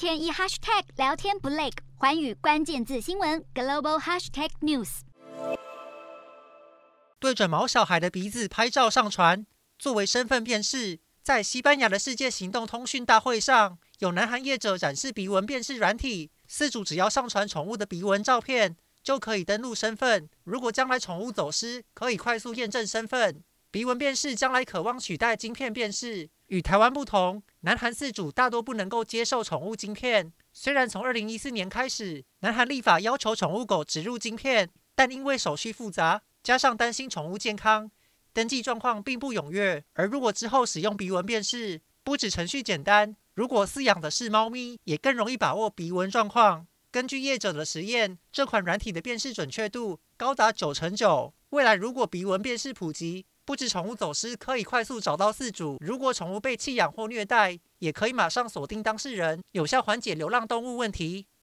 天一 hashtag 聊天不累，环宇关键字新闻 global hashtag news。对准毛小孩的鼻子拍照上传，作为身份辨识。在西班牙的世界行动通讯大会上，有南韩业者展示鼻纹辨识软体，饲主只要上传宠物的鼻纹照片，就可以登录身份。如果将来宠物走失，可以快速验证身份。鼻纹辨识将来可望取代晶片辨识。与台湾不同，南韩饲主大多不能够接受宠物晶片。虽然从二零一四年开始，南韩立法要求宠物狗植入晶片，但因为手续复杂，加上担心宠物健康，登记状况并不踊跃。而如果之后使用鼻纹辨识，不止程序简单，如果饲养的是猫咪，也更容易把握鼻纹状况。根据业者的实验，这款软体的辨识准确度高达九成九。未来如果鼻纹辨识普及，不止宠物走失可以快速找到饲主，如果宠物被弃养或虐待，也可以马上锁定当事人，有效缓解流浪动物问题。